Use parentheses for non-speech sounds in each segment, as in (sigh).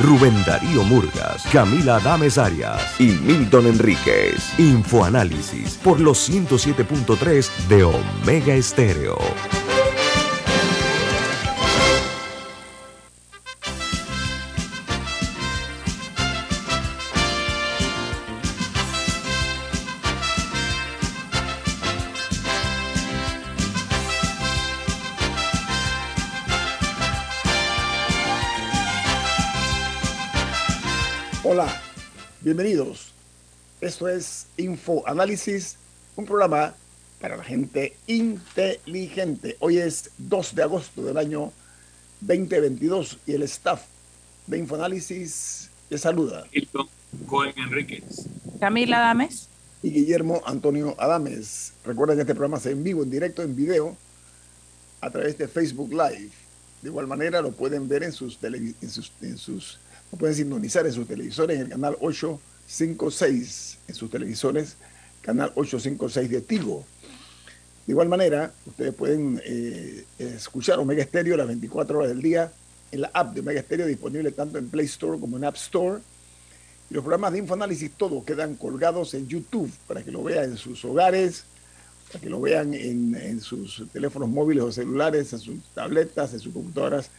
Rubén Darío Murgas, Camila Adames Arias y Milton Enríquez. Infoanálisis por los 107.3 de Omega Estéreo. Esto es Info Análisis, un programa para la gente inteligente. Hoy es 2 de agosto del año 2022 y el staff de Infoanálisis les saluda. Cohen Enríquez. Camila Adames. Y Guillermo Antonio Adames. Recuerden que este programa se en vivo, en directo, en video, a través de Facebook Live. De igual manera lo pueden ver en sus, tele, en sus, en sus lo pueden sintonizar en sus televisores en el canal 856, en sus televisores, canal 856 de Tigo. De igual manera, ustedes pueden eh, escuchar Omega Stereo las 24 horas del día en la app de Omega Stereo, disponible tanto en Play Store como en App Store. Y los programas de Infoanálisis todos quedan colgados en YouTube para que lo vean en sus hogares, para que lo vean en, en sus teléfonos móviles o celulares, en sus tabletas, en sus computadoras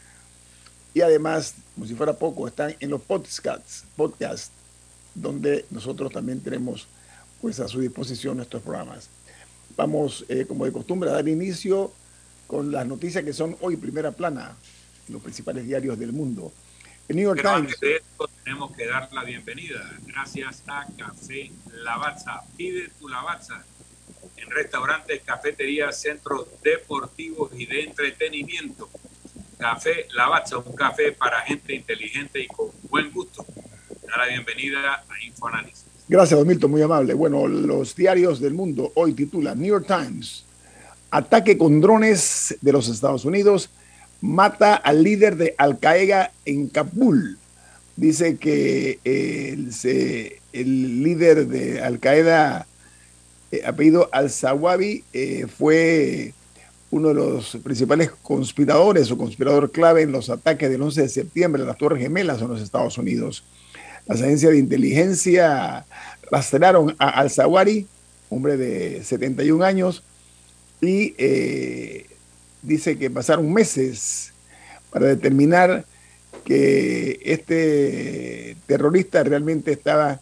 y además, como si fuera poco, están en los podcasts, podcasts donde nosotros también tenemos pues a su disposición nuestros programas. Vamos, eh, como de costumbre, a dar inicio con las noticias que son hoy primera plana los principales diarios del mundo. El New York Pero Times. Antes de esto, tenemos que dar la bienvenida. Gracias a Café Lavazza. Pide tu Lavazza en restaurantes, cafeterías, centros deportivos y de entretenimiento. Café Lavazza, un café para gente inteligente y con buen gusto. Da la bienvenida a Infoanálisis. Gracias, don Milton, muy amable. Bueno, los diarios del mundo hoy titulan New York Times, ataque con drones de los Estados Unidos, mata al líder de Al Qaeda en Kabul. Dice que eh, el, líder de Al Qaeda, eh, apellido Al-Zawabi, eh, fue uno de los principales conspiradores o conspirador clave en los ataques del 11 de septiembre a las Torres Gemelas en los Estados Unidos. Las agencias de inteligencia rastrearon a Al-Zawari, hombre de 71 años, y eh, dice que pasaron meses para determinar que este terrorista realmente estaba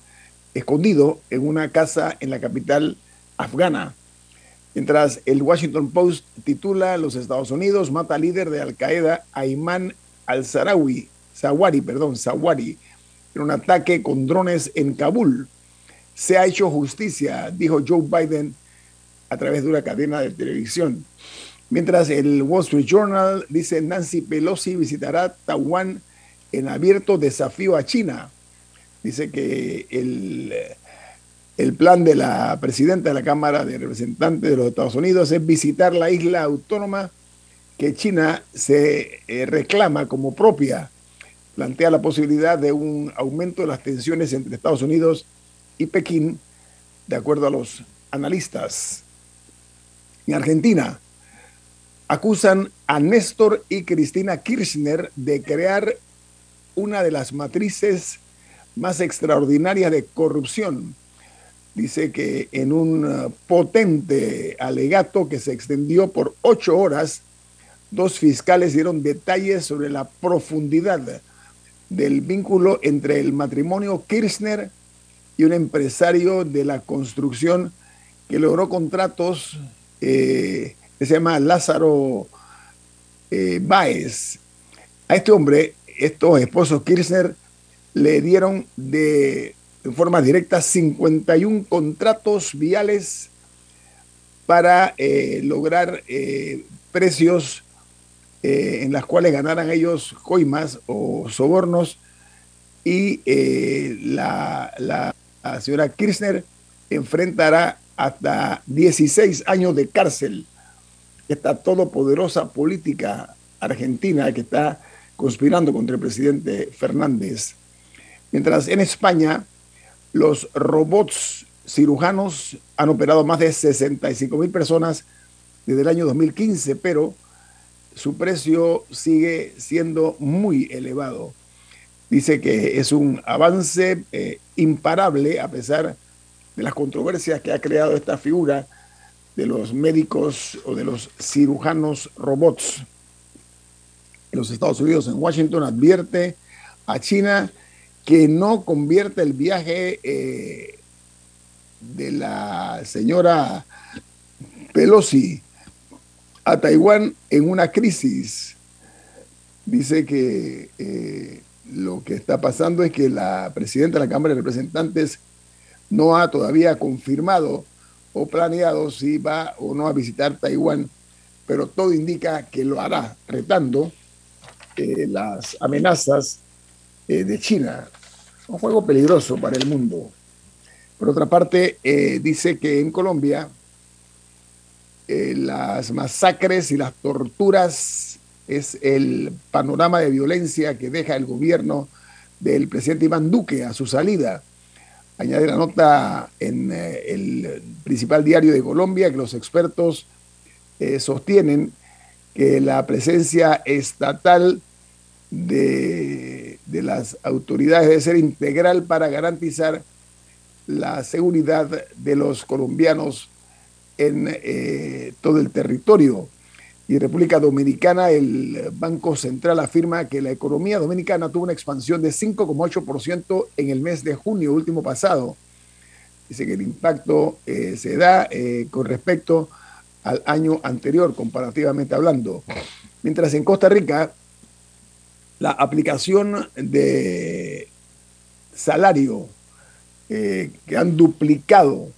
escondido en una casa en la capital afgana. Mientras el Washington Post titula Los Estados Unidos mata al líder de Al Qaeda, Ayman al-Sarawi, Zawari, perdón, Zawari, en un ataque con drones en Kabul. Se ha hecho justicia, dijo Joe Biden a través de una cadena de televisión. Mientras el Wall Street Journal dice Nancy Pelosi visitará Taiwán en abierto desafío a China. Dice que el, el, plan de la presidenta de la Cámara de Representantes de los Estados Unidos es visitar la isla autónoma que China se eh, reclama como propia. Plantea la posibilidad de un aumento de las tensiones entre Estados Unidos y Pekín, de acuerdo a los analistas. En Argentina, acusan a Néstor y Cristina Kirchner de crear una de las matrices más extraordinarias de corrupción. Dice que en un potente alegato que se extendió por ocho horas, dos fiscales dieron detalles sobre la profundidad del vínculo entre el matrimonio Kirchner y un empresario de la construcción que logró contratos eh, que se llama Lázaro eh, Báez. A este hombre, estos esposos Kirchner le dieron de, forma directa 51 contratos viales para eh, lograr eh, precios eh, en las cuales ganaran ellos coimas o sobornos y la, la, la señora Kirchner enfrentará hasta 16 años de cárcel. Esta todopoderosa política argentina que está conspirando contra el presidente Fernández. Mientras en España los robots cirujanos han operado más de 65 mil personas desde el año 2015, pero su precio sigue siendo muy elevado. Dice que es un avance eh, imparable a pesar de las controversias que ha creado esta figura de los médicos o de los cirujanos robots. En los Estados Unidos, en Washington, advierte a China que no convierte el viaje eh, de la señora Pelosi a Taiwán en una crisis. Dice que eh, lo que está pasando es que la presidenta de la Cámara de Representantes no ha todavía confirmado o planeado si va o no a visitar Taiwán, pero todo indica que lo hará, retando eh, las amenazas eh, de China. Un juego peligroso para el mundo. Por otra parte, dice que en Colombia eh, las masacres y las torturas es el panorama de violencia que deja el gobierno del presidente Iván Duque a su salida. Añade la nota en eh, el principal diario de Colombia que los expertos eh, sostienen que la presencia estatal de, de, las autoridades debe ser integral para garantizar la seguridad de los colombianos en eh, todo el territorio. Y República Dominicana, el Banco Central afirma que la economía dominicana tuvo una expansión de 5,8% en el mes de junio último pasado. Dice que el impacto eh, se da eh, con respecto al año anterior, comparativamente hablando. Mientras en Costa Rica, la aplicación de salario que han duplicado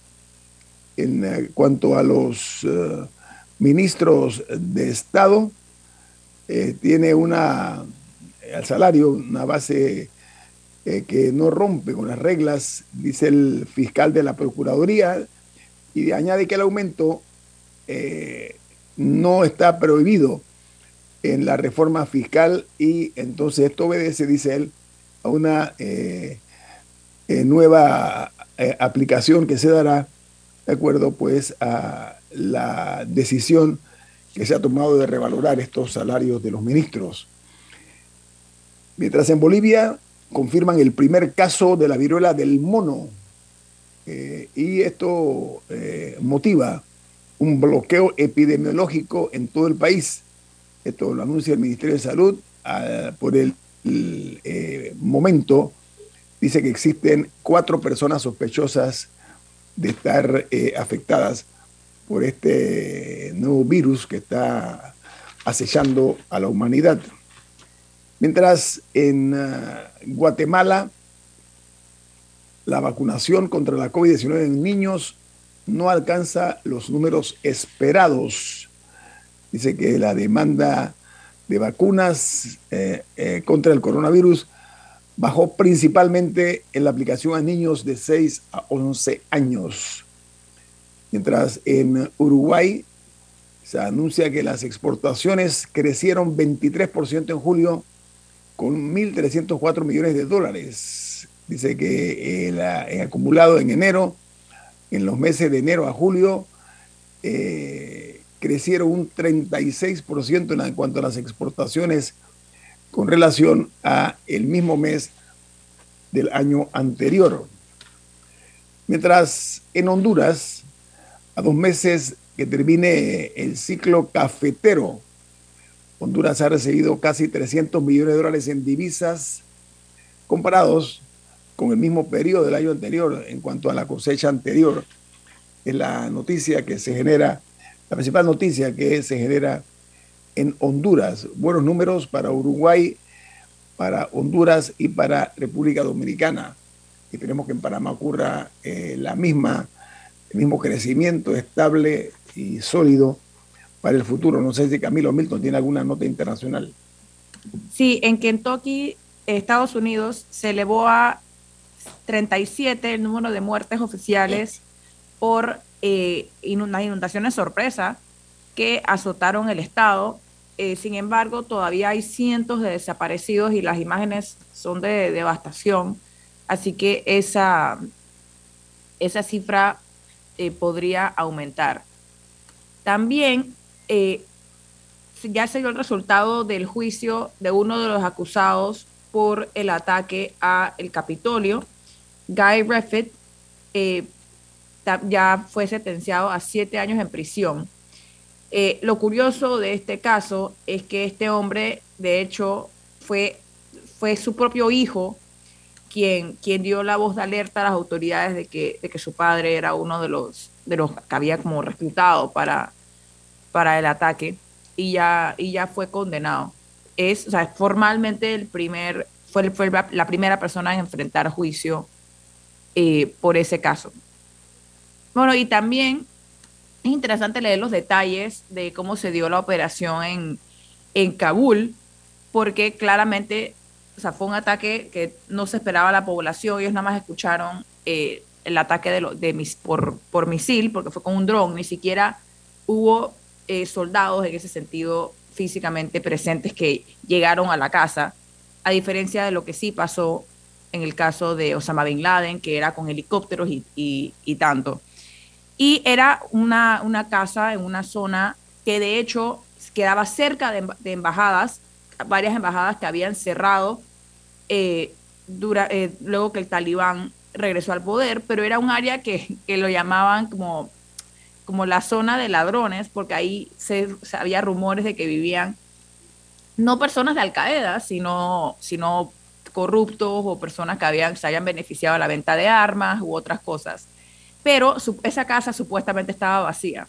en eh, cuanto a los eh, ministros de Estado, eh, tiene una, al salario, una base que no rompe con las reglas, dice el fiscal de la Procuraduría, y añade que el aumento no está prohibido en la reforma fiscal y entonces esto obedece, dice él, a una nueva aplicación que se dará de acuerdo pues a la decisión que se ha tomado de revalorar estos salarios de los ministros. Mientras en Bolivia confirman el primer caso de la viruela del mono eh, y esto eh, motiva un bloqueo epidemiológico en todo el país. Esto lo anuncia el Ministerio de Salud ah, por el, eh, momento. Dice que existen cuatro personas sospechosas de estar eh, afectadas por este nuevo virus que está acechando a la humanidad. Mientras en ah, Guatemala la vacunación contra la COVID-19 en niños no alcanza los números esperados. Dice que la demanda de vacunas eh, eh, contra el coronavirus bajó principalmente en la aplicación a niños de 6 a 11 años. Mientras en Uruguay se anuncia que las exportaciones crecieron 23% en julio con 1.304 millones de dólares. Dice que el, acumulado en enero, en los meses de enero a julio, eh, crecieron un 36% en cuanto a las exportaciones con relación a el mismo mes del año anterior. Mientras en Honduras, a dos meses que termine el ciclo cafetero, Honduras ha recibido casi 300 millones de dólares en divisas comparados con el mismo periodo del año anterior en cuanto a la cosecha anterior. Es la noticia que se genera, la principal noticia que se genera en Honduras. Buenos números para Uruguay, para Honduras y para República Dominicana. Esperemos que en Panamá ocurra eh, la misma, el mismo crecimiento estable y sólido para el futuro. No sé si Camilo Milton tiene alguna nota internacional. Sí, en Kentucky, Estados Unidos, se elevó a 37 el número de muertes oficiales por eh, unas inundaciones sorpresa que azotaron el estado. Eh, sin embargo, todavía hay cientos de desaparecidos y las imágenes son de devastación. Así que esa, esa cifra eh, podría aumentar. También ya se dio el resultado del juicio de uno de los acusados por el ataque a el Capitolio. Guy Reffitt eh, ya fue sentenciado a siete años en prisión. Eh, lo curioso de este caso es que este hombre, de hecho, fue, fue su propio hijo quien, quien dio la voz de alerta a las autoridades de que, de que su padre era uno de los, de los que había como reclutado para, para el ataque y ya, y ya fue condenado. Es, o sea, formalmente el primer, fue, fue la primera persona en enfrentar juicio eh, por ese caso. Bueno, y también es interesante leer los detalles de cómo se dio la operación en, en Kabul, porque claramente fue un ataque que no se esperaba la población, ellos nada más escucharon eh, el ataque de, de mis, por, por misil, porque fue con un dron, ni siquiera hubo eh, soldados en ese sentido físicamente presentes que llegaron a la casa, a diferencia de lo que sí pasó en el caso de Osama Bin Laden, que era con helicópteros y, tanto. Y era una, una, casa en una zona que de hecho quedaba cerca de, embajadas, varias embajadas que habían cerrado eh, eh, luego que el talibán regresó al poder, pero era un área que, que lo llamaban como como la zona de ladrones, porque ahí se, había rumores de que vivían no personas de Al Qaeda, sino, sino corruptos o personas que habían, se habían beneficiado de la venta de armas u otras cosas. Pero esa casa supuestamente estaba vacía.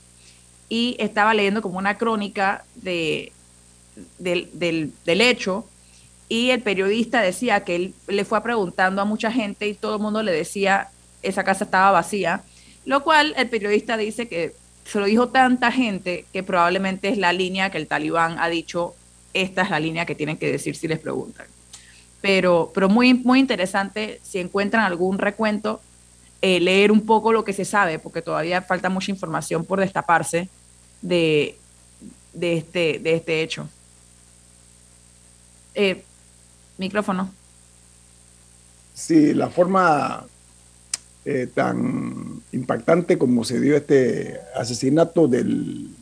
Y estaba leyendo como una crónica de, del, del, del hecho y el periodista decía que él le fue preguntando a mucha gente y todo el mundo le decía esa casa estaba vacía lo cual el periodista dice que se lo dijo tanta gente que probablemente es la línea que el talibán ha dicho, esta es la línea que tienen que decir si les preguntan. Pero, pero muy, muy interesante, si encuentran algún recuento, eh, leer un poco lo que se sabe, porque todavía falta mucha información por destaparse de, de, este, de este hecho. Eh, micrófono. Sí, la forma eh, tan impactante como se dio este asesinato del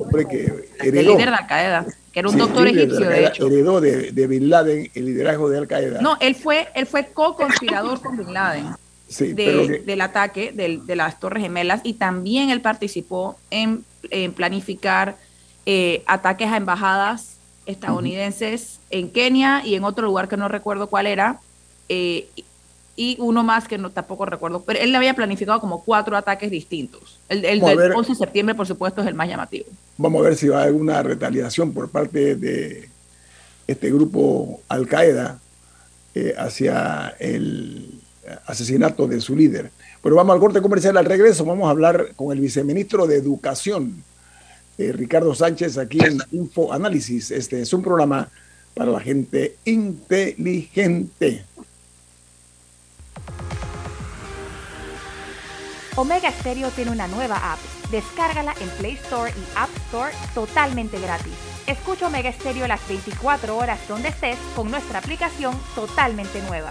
hombre que heredó. El líder de Al Qaeda, que era un doctor egipcio, de, hecho. Heredó de, Bin Laden el liderazgo de Al Qaeda. No, él fue, él fue co-conspirador con Bin Laden. Del ataque de las Torres Gemelas y también él participó en, planificar eh, ataques a embajadas estadounidenses en Kenia y en otro lugar que no recuerdo cuál era, eh, y uno más que no tampoco recuerdo, pero él había planificado como cuatro ataques distintos. El, del 11 de septiembre, por supuesto, es el más llamativo. Vamos a ver si va a haber una retaliación por parte de este grupo Al Qaeda eh, hacia el asesinato de su líder. Pero vamos al corte comercial al regreso. Vamos a hablar con el viceministro de Educación, eh, Ricardo Sánchez, aquí en Info Análisis. Este es un programa para la gente inteligente. Omega Stereo tiene una nueva app. Descárgala en Play Store y App Store totalmente gratis. Escucha Omega Stereo las 24 horas donde estés con nuestra aplicación totalmente nueva.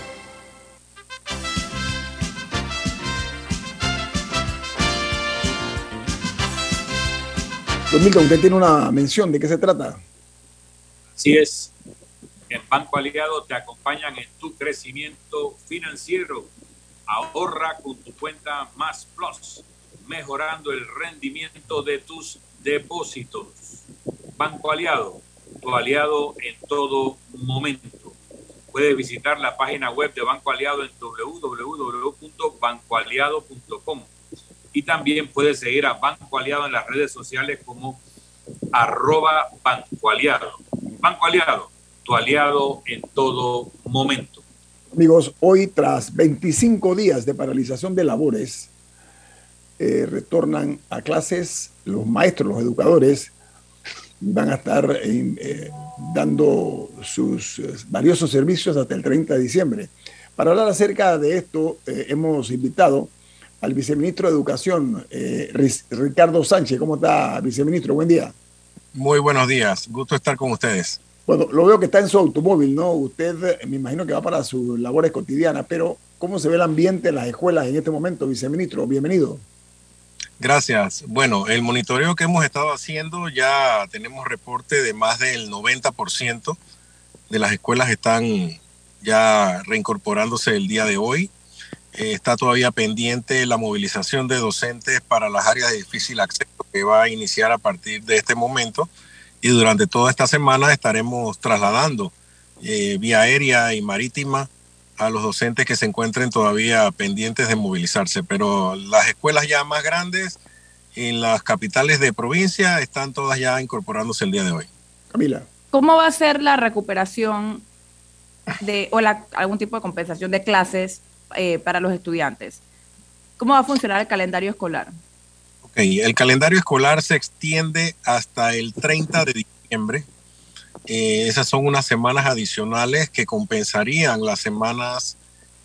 Don Milton, usted tiene una mención, ¿de qué se trata? Así es. En Banco Aliado te acompañan en tu crecimiento financiero. Ahorra con tu cuenta Más Plus, mejorando el rendimiento de tus depósitos. Banco Aliado, tu aliado en todo momento. Puedes visitar la página web de Banco Aliado en www.bancoaliado.com y también puedes seguir a Banco Aliado en las redes sociales como arroba Banco Aliado. Banco Aliado, tu aliado en todo momento. Amigos, hoy tras 25 días de paralización de labores, eh, retornan a clases los maestros, los educadores, van a estar eh, dando sus eh, valiosos servicios hasta el 30 de diciembre. Para hablar acerca de esto, hemos invitado al viceministro de Educación, Ricardo Sánchez. ¿Cómo está, viceministro? Buen día. Muy buenos días, gusto estar con ustedes. Bueno, lo veo que está en su automóvil, ¿no? Usted me imagino que va para sus labores cotidianas, pero ¿cómo se ve el ambiente en las escuelas en este momento, viceministro? Bienvenido. Gracias. Bueno, el monitoreo que hemos estado haciendo ya tenemos reporte de más del 90% de las escuelas están ya reincorporándose el día de hoy. Eh, está todavía pendiente la movilización de docentes para las áreas de difícil acceso que va a iniciar a partir de este momento y durante toda esta semana estaremos trasladando eh, vía aérea y marítima a los docentes que se encuentren todavía pendientes de movilizarse, pero las escuelas ya más grandes en las capitales de provincia están todas ya incorporándose el día de hoy. Camila. ¿Cómo va a ser la recuperación de, o la, algún tipo de compensación de clases eh, para los estudiantes? ¿Cómo va a funcionar el calendario escolar? Ok, el calendario escolar se extiende hasta el 30 de diciembre eh, esas son unas semanas adicionales que compensarían las semanas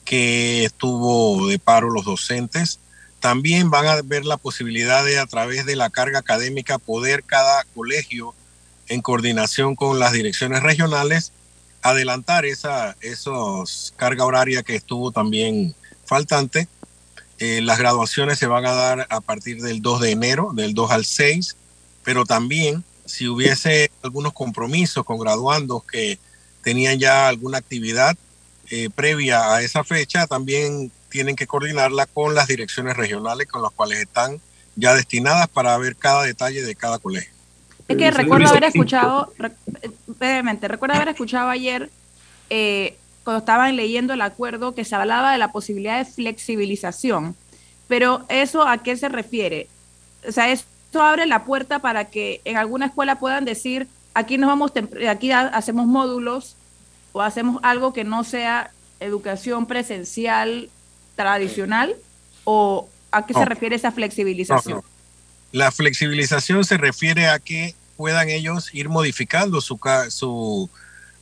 que estuvo de paro los docentes. También van a ver la posibilidad de a través de la carga académica poder cada colegio en coordinación con las direcciones regionales adelantar esa esos carga horaria que estuvo también faltante. Eh, las graduaciones se van a dar a partir del 2 de enero, del 2 al 6, pero también si hubiese algunos compromisos con graduandos que tenían ya alguna actividad eh, previa a esa fecha, también tienen que coordinarla con las direcciones regionales con las cuales están ya destinadas para ver cada detalle de cada colegio. Es que recuerdo haber escuchado, brevemente, recuerdo haber escuchado ayer, eh, cuando estaban leyendo el acuerdo, que se hablaba de la posibilidad de flexibilización. Pero eso a qué se refiere? O sea, es abre la puerta para que en alguna escuela puedan decir, aquí nos vamos, aquí hacemos módulos o hacemos algo que no sea educación presencial tradicional o a qué se refiere esa flexibilización? La flexibilización se refiere a que puedan ellos ir modificando su, su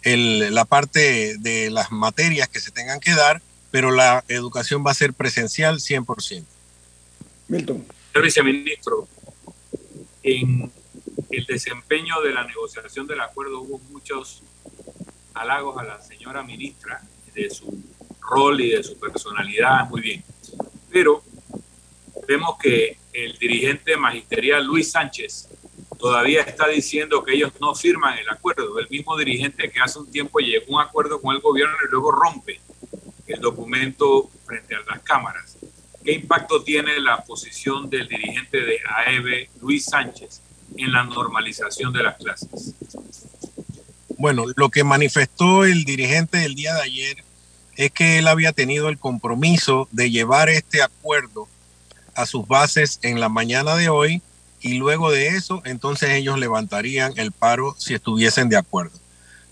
el, la parte de las materias que se tengan que dar, pero la educación va a ser presencial 100%. Milton. Señor viceministro, en el desempeño de la negociación del acuerdo hubo muchos halagos a la señora ministra de su rol y de su personalidad, muy bien. Pero vemos que el dirigente magisterial Luis Sánchez todavía está diciendo que ellos no firman el acuerdo. El mismo dirigente que hace un tiempo llegó a un acuerdo con el gobierno y luego rompe el documento frente a las cámaras. ¿Qué impacto tiene la posición del dirigente de AEB, Luis Sánchez, en la normalización de las clases? Bueno, lo que manifestó el dirigente el día de ayer es que él había tenido el compromiso de llevar este acuerdo a sus bases en la mañana de hoy y luego de eso entonces ellos levantarían el paro si estuviesen de acuerdo.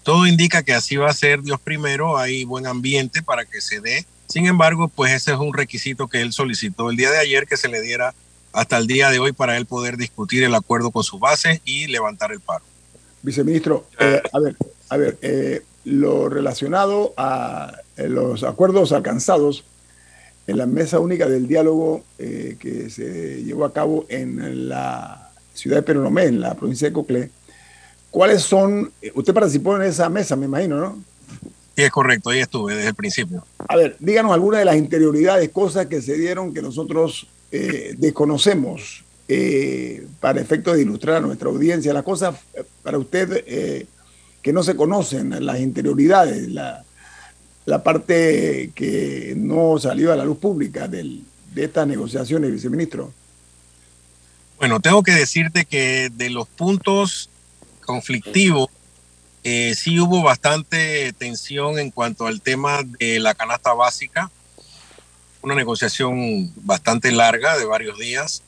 Todo indica que así va a ser Dios primero, hay buen ambiente para que se dé sin embargo, pues ese es un requisito que él solicitó el día de ayer que se le diera hasta el día de hoy para él poder discutir el acuerdo con su base y levantar el paro. Viceministro, eh, a ver, a ver, eh, lo relacionado a eh, los acuerdos alcanzados en la mesa única del diálogo que se llevó a cabo en la ciudad de Peronomé, en la provincia de Coclé, ¿cuáles son? Usted participó en esa mesa, me imagino, ¿no? Sí, es correcto, ahí estuve desde el principio. A ver, díganos algunas de las interioridades, cosas que se dieron que nosotros eh, desconocemos eh, para efecto de ilustrar a nuestra audiencia las cosas para usted eh, que no se conocen, las interioridades, la, la parte que no salió a la luz pública del, de estas negociaciones, viceministro? Bueno, tengo que decirte que de los puntos conflictivos, eh, sí hubo bastante tensión en cuanto al tema de la canasta básica, una negociación bastante larga de varios días.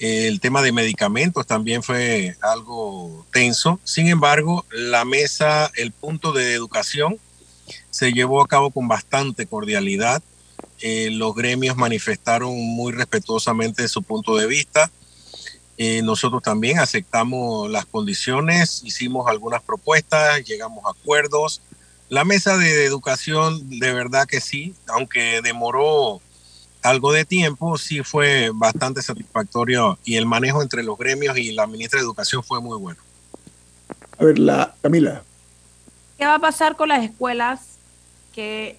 El tema de medicamentos también fue algo tenso. Sin embargo, la mesa, el punto de educación, se llevó a cabo con bastante cordialidad. Eh, los gremios manifestaron muy respetuosamente su punto de vista. Eh, nosotros también aceptamos las condiciones, hicimos algunas propuestas, llegamos a acuerdos. La mesa de educación, de verdad que sí, aunque demoró algo de tiempo, sí fue bastante satisfactorio y el manejo entre los gremios y la ministra de Educación fue muy bueno. A ver, la Camila. ¿Qué va a pasar con las escuelas que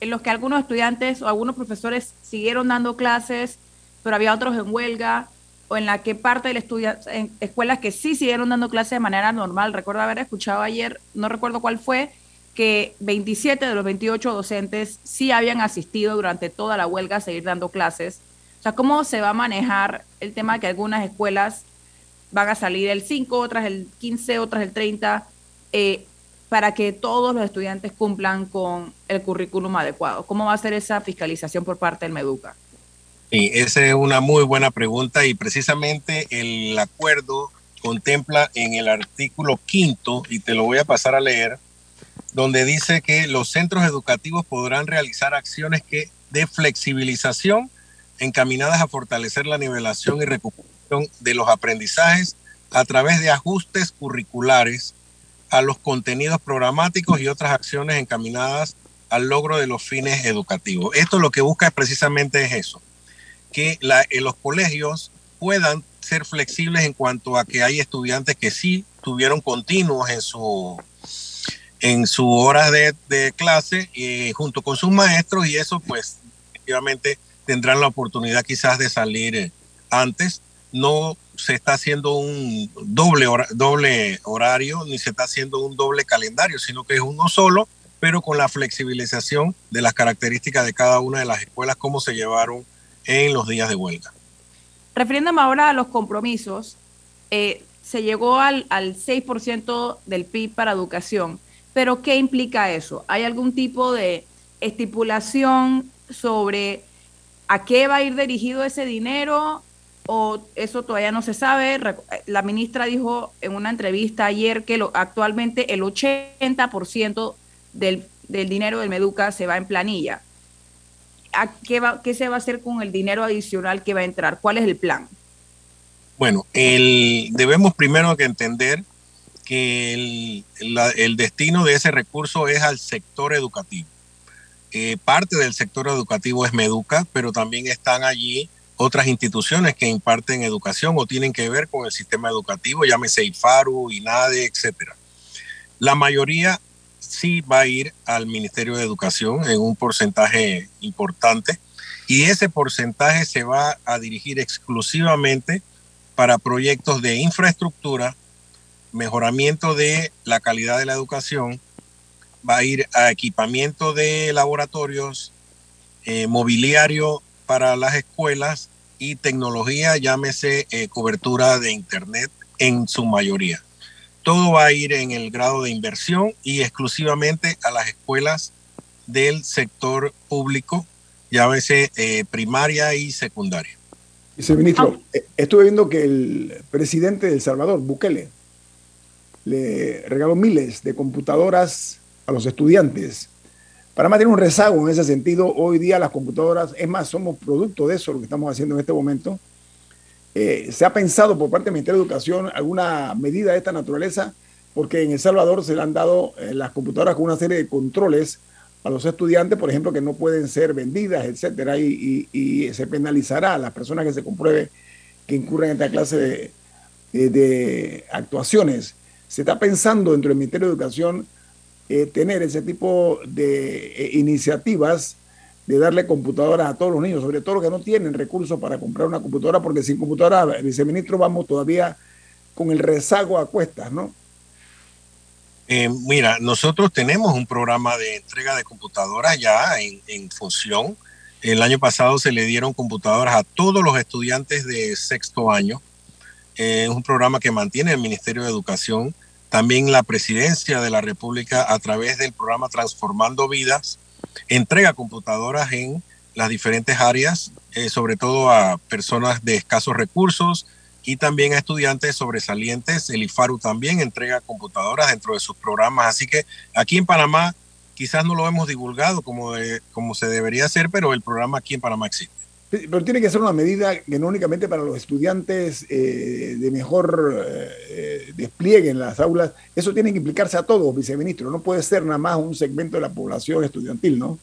en los que algunos estudiantes o algunos profesores siguieron dando clases, pero había otros en huelga, o en la que parte del estudio, escuelas que sí siguieron dando clases de manera normal. Recuerdo haber escuchado ayer, no recuerdo cuál fue, que 27 de los 28 docentes sí habían asistido durante toda la huelga a seguir dando clases. O sea, ¿cómo se va a manejar el tema de que algunas escuelas van a salir el 5, otras el 15, otras el 30? Eh, para que todos los estudiantes cumplan con el currículum adecuado? ¿Cómo va a ser esa fiscalización por parte del MEDUCA? Sí, esa es una muy buena pregunta y precisamente el acuerdo contempla en el artículo quinto, y te lo voy a pasar a leer, donde dice que los centros educativos podrán realizar acciones que de flexibilización encaminadas a fortalecer la nivelación y recuperación de los aprendizajes a través de ajustes curriculares a los contenidos programáticos y otras acciones encaminadas al logro de los fines educativos. Esto lo que busca es precisamente es eso, que en los colegios puedan ser flexibles en cuanto a que hay estudiantes que sí tuvieron continuos en su en su hora de, de clase y junto con sus maestros y eso pues efectivamente tendrán la oportunidad quizás de salir antes no se está haciendo un doble, doble horario ni se está haciendo un doble calendario, sino que es uno solo, pero con la flexibilización de las características de cada una de las escuelas, como se llevaron en los días de huelga. Refiriéndome ahora a los compromisos, eh, se llegó al, al 6% del PIB para educación, pero ¿qué implica eso? ¿Hay algún tipo de estipulación sobre a qué va a ir dirigido ese dinero? O eso todavía no se sabe. La ministra dijo en una entrevista ayer que lo, actualmente el 80% del, del dinero del Meduca se va en planilla. ¿A qué, va, ¿Qué se va a hacer con el dinero adicional que va a entrar? ¿Cuál es el plan? Bueno, el, debemos primero que entender que el, el, destino de ese recurso es al sector educativo. Eh, parte del sector educativo es Meduca, pero también están allí otras instituciones que imparten educación o tienen que ver con el sistema educativo, llámese IFARU, INADE, etcétera. La mayoría sí va a ir al Ministerio de Educación en un porcentaje importante y ese porcentaje se va a dirigir exclusivamente para proyectos de infraestructura, mejoramiento de la calidad de la educación, va a ir a equipamiento de laboratorios, eh, mobiliario para las escuelas y tecnología, llámese eh, cobertura de Internet en su mayoría. Todo va a ir en el grado de inversión y exclusivamente a las escuelas del sector público, llámese eh, primaria y secundaria. Viceministro, ah. eh, estuve viendo que el presidente de El Salvador, Bukele, le regaló miles de computadoras a los estudiantes Panamá tiene un rezago en ese sentido. Hoy día las computadoras, es más, somos producto de eso, lo que estamos haciendo en este momento. Eh, ¿Se ha pensado por parte del Ministerio de Educación alguna medida de esta naturaleza? Porque en El Salvador se le han dado eh, las computadoras con una serie de controles a los estudiantes, por ejemplo, que no pueden ser vendidas, etcétera, y, se penalizará a las personas que se compruebe que incurren en esta clase de, de actuaciones. Se está pensando dentro del Ministerio de Educación eh, tener ese tipo de eh, iniciativas de darle computadoras a todos los niños, sobre todo los que no tienen recursos para comprar una computadora, porque sin computadora, viceministro, vamos todavía con el rezago a cuestas, ¿no? Eh, mira, nosotros tenemos un programa de entrega de computadoras ya en, función. El año pasado se le dieron computadoras a todos los estudiantes de sexto año. Es un programa que mantiene el Ministerio de Educación. También la Presidencia de la República, a través del programa Transformando Vidas, entrega computadoras en las diferentes áreas, eh, sobre todo a personas de escasos recursos, y también a estudiantes sobresalientes. El IFARU también entrega computadoras dentro de sus programas. Así que aquí en Panamá quizás no lo hemos divulgado como, como se debería hacer, pero el programa aquí en Panamá existe. Pero tiene que ser una medida que no únicamente para los estudiantes eh, de mejor eh, despliegue en las aulas, eso tiene que implicarse a todos, viceministro. No puede ser nada más un segmento de la población estudiantil, ¿no?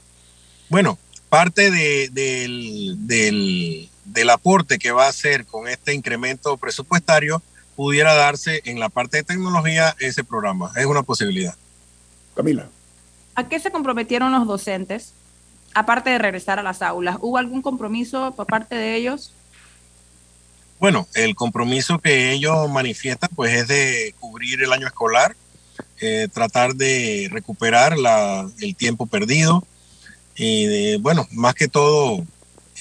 Bueno, parte de, del, del del aporte que va a hacer con este incremento presupuestario pudiera darse en la parte de tecnología ese programa. Es una posibilidad. Camila. ¿A qué se comprometieron los docentes? Aparte de regresar a las aulas, ¿hubo algún compromiso por parte de ellos? Bueno, el compromiso que ellos manifiestan pues es de cubrir el año escolar, eh, tratar de recuperar la, el tiempo perdido y de, bueno, más que todo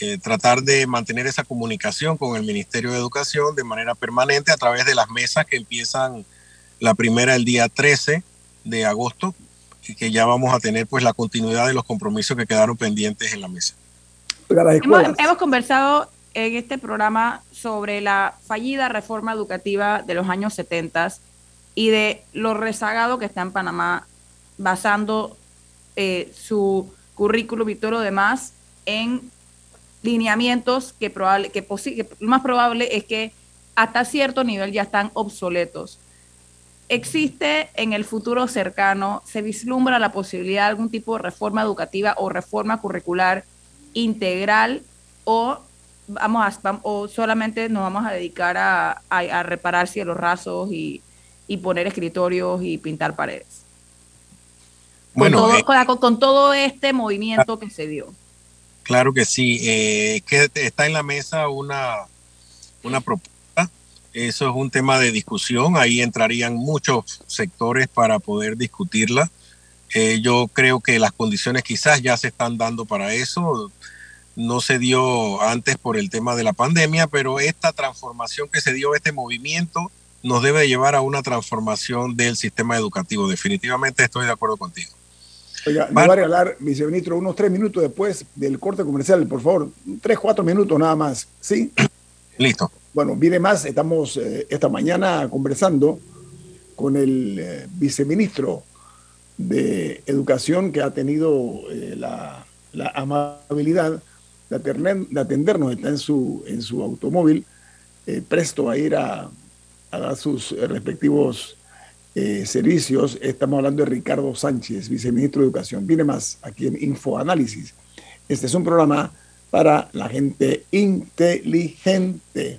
eh, tratar de mantener esa comunicación con el Ministerio de Educación de manera permanente a través de las mesas que empiezan la primera el día 13 de agosto y que ya vamos a tener pues la continuidad de los compromisos que quedaron pendientes en la mesa. Hemos, conversado en este programa sobre la fallida reforma educativa de los años 70 y de lo rezagado que está en Panamá basando eh, su currículum y todo lo demás en lineamientos que, probable, que, lo más probable es que hasta cierto nivel ya están obsoletos. ¿Existe en el futuro cercano, se vislumbra la posibilidad de algún tipo de reforma educativa o reforma curricular integral o, vamos a, o solamente nos vamos a dedicar a, a, reparar cielos rasos y, y, poner escritorios y pintar paredes? Bueno, con todo, eh, con todo este movimiento que se dio. Claro que sí. Eh, que está en la mesa una, una propuesta. Eso es un tema de discusión. Ahí entrarían muchos sectores para poder discutirla. Eh, yo creo que las condiciones quizás ya se están dando para eso. No se dio antes por el tema de la pandemia, pero esta transformación que se dio, este movimiento, nos debe llevar a una transformación del sistema educativo. Definitivamente estoy de acuerdo contigo. Oiga, me va a regalar, viceministro, unos tres minutos después del corte comercial, por favor. Tres, cuatro minutos nada más. ¿Sí? Listo. Bueno, viene más. Estamos eh, esta mañana conversando con el eh, viceministro de Educación que ha tenido eh, la, amabilidad de, atendernos. Está en su, en su automóvil, presto a ir a, a dar sus respectivos eh, servicios. Estamos hablando de Ricardo Sánchez, viceministro de Educación. Viene más aquí en Infoanálisis. Este es un programa para la gente inteligente.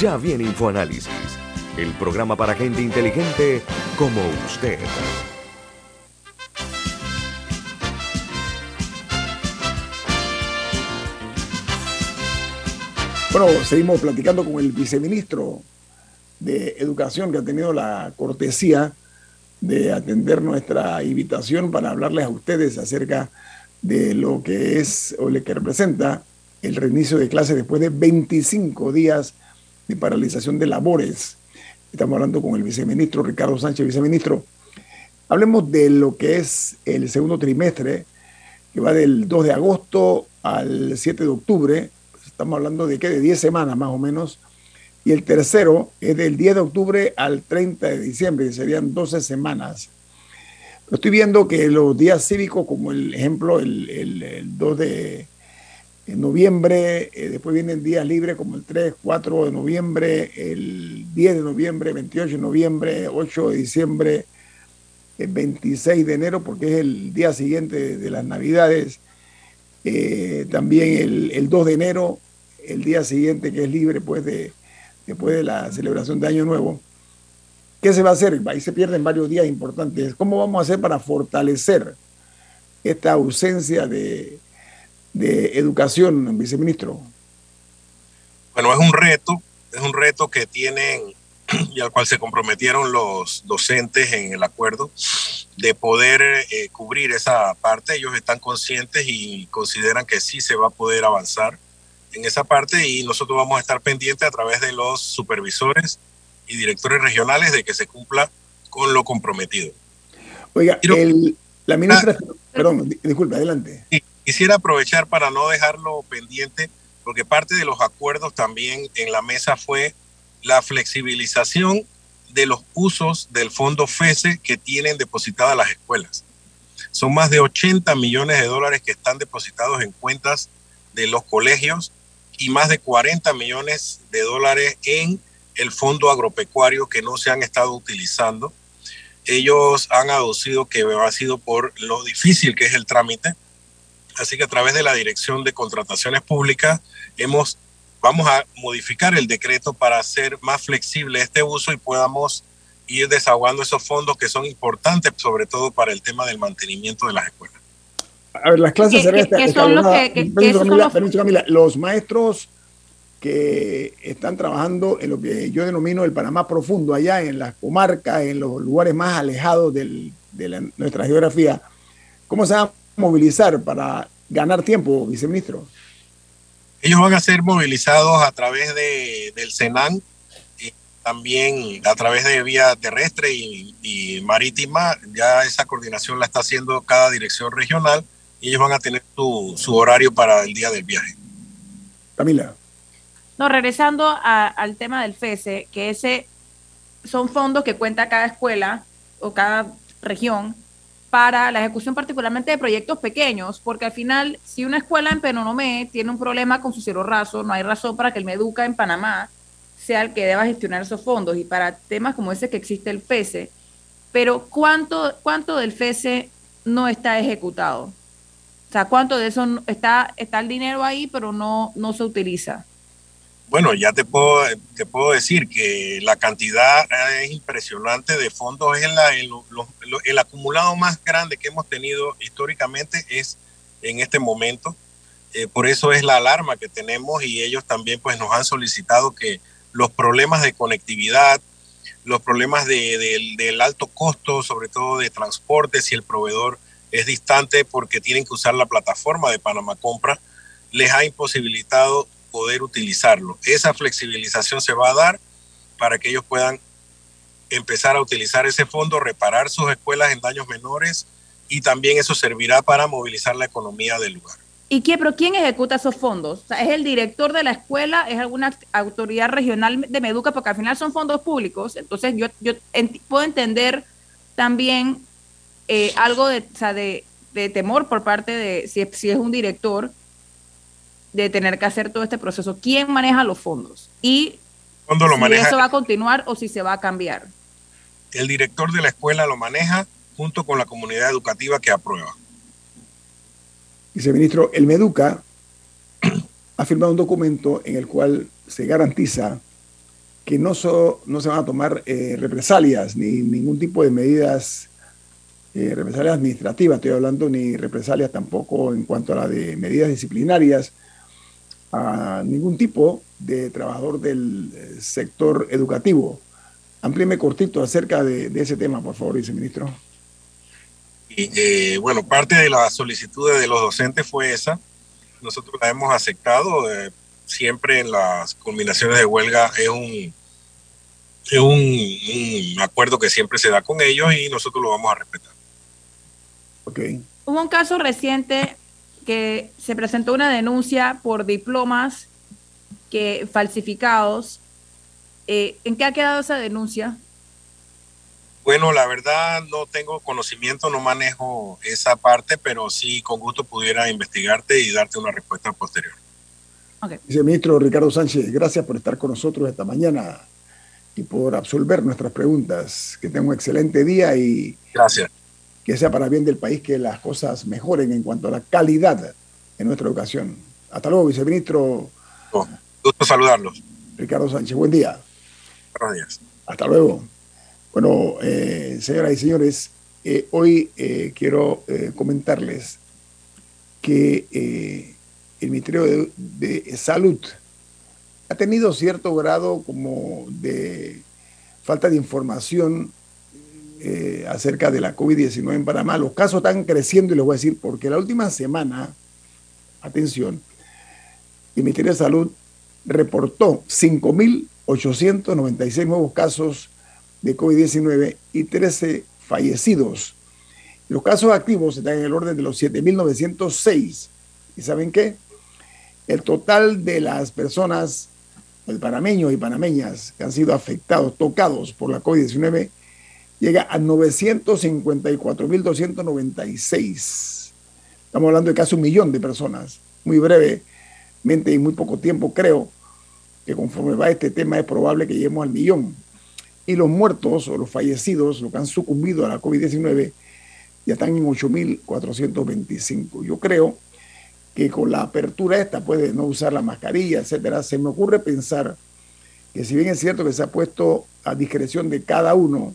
Ya viene InfoAnálisis, el programa para gente inteligente como usted. Bueno, seguimos platicando con el viceministro de Educación que ha tenido la cortesía de atender nuestra invitación para hablarles a ustedes acerca de lo que es o lo que representa el reinicio de clases después de 25 días de paralización de labores. Estamos hablando con el viceministro Ricardo Sánchez, viceministro. Hablemos de lo que es el segundo trimestre, que va del 2 de agosto al 7 de octubre. Estamos hablando de que de 10 semanas más o menos. Y el tercero es del 10 de octubre al 30 de diciembre, serían 12 semanas. estoy viendo que los días cívicos, como el ejemplo, el, el 2 de, en noviembre, eh, después vienen días libres como el 3, 4 de noviembre, el 10 de noviembre, 28 de noviembre, 8 de diciembre, el 26 de enero, porque es el día siguiente de, las Navidades, eh, también el, el, 2 de enero, el día siguiente que es libre pues, de, después de la celebración de Año Nuevo. ¿Qué se va a hacer? Ahí se pierden varios días importantes. ¿Cómo vamos a hacer para fortalecer esta ausencia de, de Educación, viceministro? Bueno, es un reto, es un reto que tienen (clears throat) y al cual se comprometieron los docentes en el acuerdo de poder eh, cubrir esa parte. Ellos están conscientes y consideran que sí se va a poder avanzar en esa parte y nosotros vamos a estar pendientes a través de los supervisores y directores regionales de que se cumpla con lo comprometido. Oiga, la ministra, ah, perdón, disculpe, adelante. Sí, Quisiera aprovechar para no dejarlo pendiente, porque parte de los acuerdos también en la mesa fue la flexibilización de los usos del fondo FESE que tienen depositadas las escuelas. Son más de 80 millones de dólares que están depositados en cuentas de los colegios y más de 40 millones de dólares en el fondo agropecuario que no se han estado utilizando. Ellos han aducido que ha sido por lo difícil que es el trámite, Así que a través de la Dirección de Contrataciones Públicas hemos, vamos a modificar el decreto para hacer más flexible este uso y podamos ir desahogando esos fondos que son importantes, sobre todo para el tema del mantenimiento de las escuelas. A ver, las clases ¿Qué, son los que, Camila, los maestros que están trabajando en lo que yo denomino el Panamá profundo, allá en las comarcas, en los lugares más alejados de nuestra geografía, ¿cómo se llama? Movilizar para ganar tiempo, viceministro? Ellos van a ser movilizados a través de, del Senan, y también a través de vía terrestre y, marítima. Ya esa coordinación la está haciendo cada dirección regional y ellos van a tener su, su horario para el día del viaje. Camila. No, regresando al tema del FESE, que ese son fondos que cuenta cada escuela o cada región para la ejecución particularmente de proyectos pequeños, porque al final, si una escuela en Penonomé tiene un problema con su cielo raso, no hay razón para que el Meduca en Panamá sea el que deba gestionar esos fondos. Y para temas como ese que existe el FESE, pero ¿cuánto, cuánto del FESE no está ejecutado? O sea, ¿cuánto de eso está, está el dinero ahí, pero no, no se utiliza? Bueno, ya te puedo, te puedo decir que la cantidad es impresionante de fondos. Es el, el, acumulado más grande que hemos tenido históricamente es en este momento. Eh, por eso es la alarma que tenemos y ellos también pues, nos han solicitado que los problemas de conectividad, los problemas de, del alto costo, sobre todo de transporte, si el proveedor es distante porque tienen que usar la plataforma de Panamá Compra, les ha imposibilitado poder utilizarlo. Esa flexibilización se va a dar para que ellos puedan empezar a utilizar ese fondo, reparar sus escuelas en daños menores y también eso servirá para movilizar la economía del lugar. ¿Y qué, pero quién ejecuta esos fondos? ¿Es el director de la escuela? ¿Es alguna autoridad regional de Meduca? Porque al final son fondos públicos. Entonces yo, yo puedo entender también eh, algo de, o sea, de, de, temor por parte de, si, si es un director, de tener que hacer todo este proceso. ¿Quién maneja los fondos? Y lo si eso va a continuar o si se va a cambiar. El director de la escuela lo maneja junto con la comunidad educativa que aprueba. Viceministro, el Meduca ha firmado un documento en el cual se garantiza que no, no se van a tomar eh, represalias ni ningún tipo de medidas, eh, represalias administrativas, estoy hablando, ni represalias tampoco en cuanto a la de medidas disciplinarias a ningún tipo de trabajador del eh, sector educativo. Amplíeme cortito acerca de, ese tema, por favor, viceministro. Y, eh, bueno, parte de la solicitud de los docentes fue esa. Nosotros la hemos aceptado. Eh, siempre en las combinaciones de huelga es un, es un, acuerdo que siempre se da con ellos y nosotros lo vamos a respetar. Okay. Hubo un caso reciente que se presentó una denuncia por diplomas que falsificados. Eh, ¿En qué ha quedado esa denuncia? Bueno, la verdad no tengo conocimiento, no manejo esa parte, pero sí con gusto pudiera investigarte y darte una respuesta posterior. Okay. Viceministro Ricardo Sánchez, gracias por estar con nosotros esta mañana y por absolver nuestras preguntas. Que tenga un excelente día y gracias que sea para bien del país que las cosas mejoren en cuanto a la calidad en nuestra educación. Hasta luego, viceministro. Oh, gusto saludarlos. Ricardo Sánchez, buen día. Gracias. Hasta luego. Bueno, eh, señoras y señores, eh, hoy eh, quiero comentarles que el Ministerio de, de, Salud ha tenido cierto grado como de falta de información eh, acerca de la COVID-19 en Panamá. Los casos están creciendo y les voy a decir porque la última semana, atención, el Ministerio de Salud reportó 5.896 nuevos casos de COVID-19 y 13 fallecidos. Los casos activos están en el orden de los 7.906. ¿Y saben qué? El total de las personas, el panameños y panameñas que han sido afectados, tocados por la COVID-19, llega a 954.296. Estamos hablando de casi un millón de personas. Muy brevemente y muy poco tiempo, creo que conforme va este tema es probable que lleguemos al millón. Y los muertos o los fallecidos, los que han sucumbido a la COVID-19, ya están en 8.425. Yo creo que con la apertura esta, puede no usar la mascarilla, etcétera, se me ocurre pensar que si bien es cierto que se ha puesto a discreción de cada uno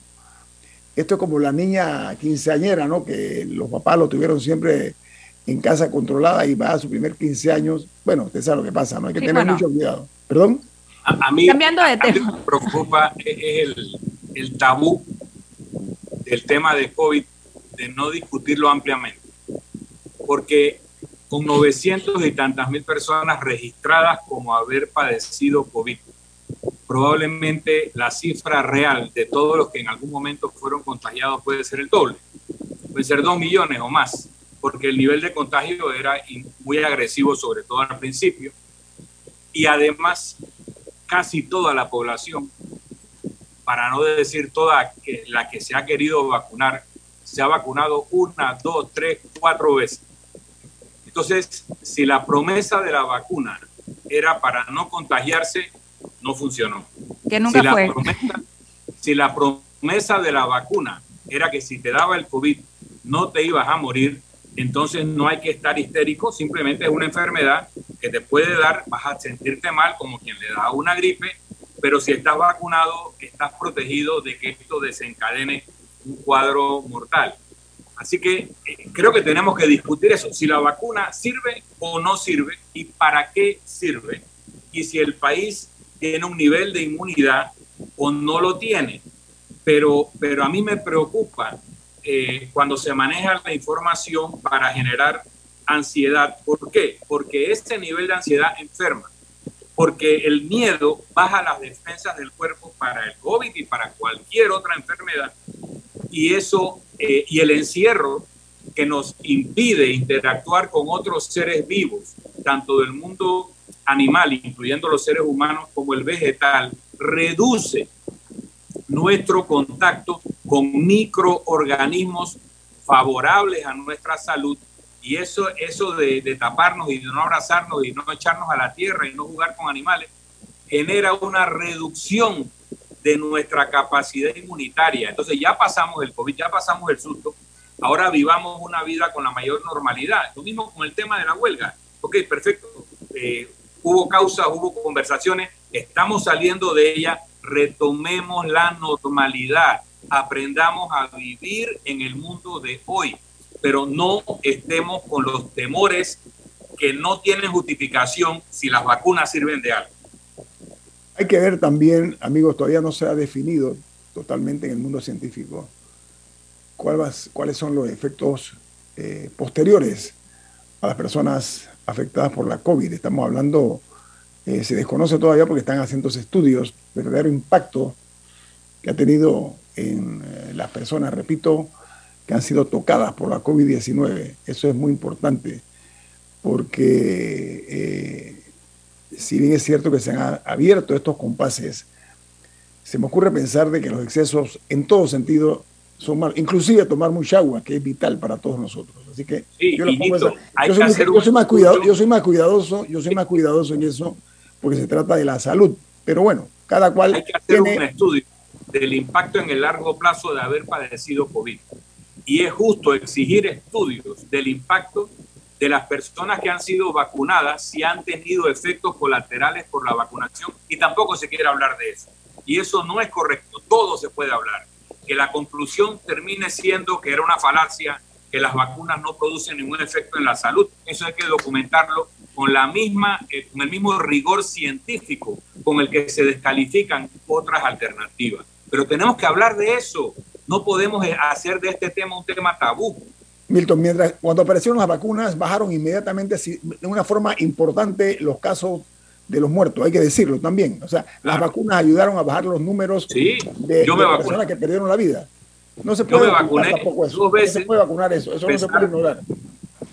esto es como la niña quinceañera, ¿no? Que los papás lo tuvieron siempre en casa controlada y va a su primer 15 años. Bueno, usted sabe lo que pasa, ¿no? Hay que tener mucho cuidado. ¿Perdón? A, mí, Cambiando de tema. me preocupa es el, el tabú del tema de COVID, de no discutirlo ampliamente. Porque con 900 y tantas mil personas registradas como haber padecido COVID, probablemente la cifra real de todos los que en algún momento fueron contagiados puede ser el doble, puede ser dos millones o más, porque el nivel de contagio era muy agresivo, sobre todo al principio, y además casi toda la población, para no decir toda la que se ha querido vacunar, se ha vacunado una, dos, tres, cuatro veces. Entonces, si la promesa de la vacuna era para no contagiarse, no funcionó. Que nunca si fue. La promesa, si la promesa de la vacuna era que si te daba el COVID no te ibas a morir, entonces no hay que estar histérico, simplemente es una enfermedad que te puede dar, vas a sentirte mal como quien le da una gripe, pero si estás vacunado, estás protegido de que esto desencadene un cuadro mortal. Así que eh, creo que tenemos que discutir eso, si la vacuna sirve o no sirve y para qué sirve. Y si el país tiene un nivel de inmunidad o no lo tiene. Pero, pero a mí me preocupa eh, cuando se maneja la información para generar ansiedad. ¿Por qué? Porque este nivel de ansiedad enferma. Porque el miedo baja las defensas del cuerpo para el COVID y para cualquier otra enfermedad. Y eso, eh, y el encierro que nos impide interactuar con otros seres vivos, tanto del mundo animal, incluyendo los seres humanos, como el vegetal, reduce nuestro contacto con microorganismos favorables a nuestra salud. Y eso, eso de, de, taparnos y de no abrazarnos y no echarnos a la tierra y no jugar con animales, genera una reducción de nuestra capacidad inmunitaria. Entonces ya pasamos el COVID, ya pasamos el susto, ahora vivamos una vida con la mayor normalidad. Lo mismo con el tema de la huelga. Ok, perfecto. Eh, hubo causas, hubo conversaciones, estamos saliendo de ella, retomemos la normalidad, aprendamos a vivir en el mundo de hoy, pero no estemos con los temores que no tienen justificación si las vacunas sirven de algo. Hay que ver también, amigos, todavía no se ha definido totalmente en el mundo científico cuáles son los efectos eh, posteriores a las personas afectadas por la COVID. Estamos hablando, eh, se desconoce todavía porque están haciendo estudios, verdadero impacto que ha tenido en eh, las personas, repito, que han sido tocadas por la COVID-19. Eso es muy importante porque si bien es cierto que se han abierto estos compases, se me ocurre pensar de que los excesos en todo sentido son malos, inclusive tomar mucha agua, que es vital para todos nosotros. Así que yo, soy, más cuidado, yo soy más cuidadoso, yo soy más cuidadoso en eso, porque se trata de la salud. Pero bueno, cada cual. Hay que hacer un estudio del impacto en el largo plazo de haber padecido COVID. Y es justo exigir estudios del impacto de las personas que han sido vacunadas si han tenido efectos colaterales por la vacunación y tampoco se quiere hablar de eso. Y eso no es correcto, todo se puede hablar. Que la conclusión termine siendo que era una falacia, que las vacunas no producen ningún efecto en la salud, eso hay que documentarlo con la misma eh, con el mismo rigor científico con el que se descalifican otras alternativas. Pero tenemos que hablar de eso. No podemos eh, hacer de este tema un tema tabú. Milton, mientras cuando aparecieron las vacunas, bajaron inmediatamente de una forma importante los casos de los muertos, hay que decirlo también. O sea, las vacunas ayudaron a bajar los números de, personas que perdieron la vida. No se puede vacunar tampoco eso. Dos veces, no se puede vacunar eso, eso no se puede ignorar.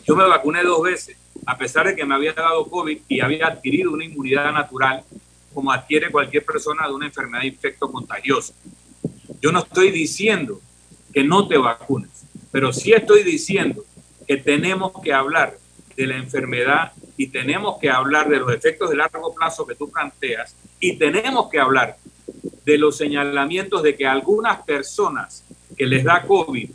Yo me vacuné dos veces, a pesar de que me había dado COVID y había adquirido una inmunidad natural, como adquiere cualquier persona de una enfermedad de infecto contagioso. Yo no estoy diciendo que no te vacunes pero sí estoy diciendo que tenemos que hablar de la enfermedad y tenemos que hablar de los efectos de largo plazo que tú planteas y tenemos que hablar de los señalamientos de que algunas personas que les da COVID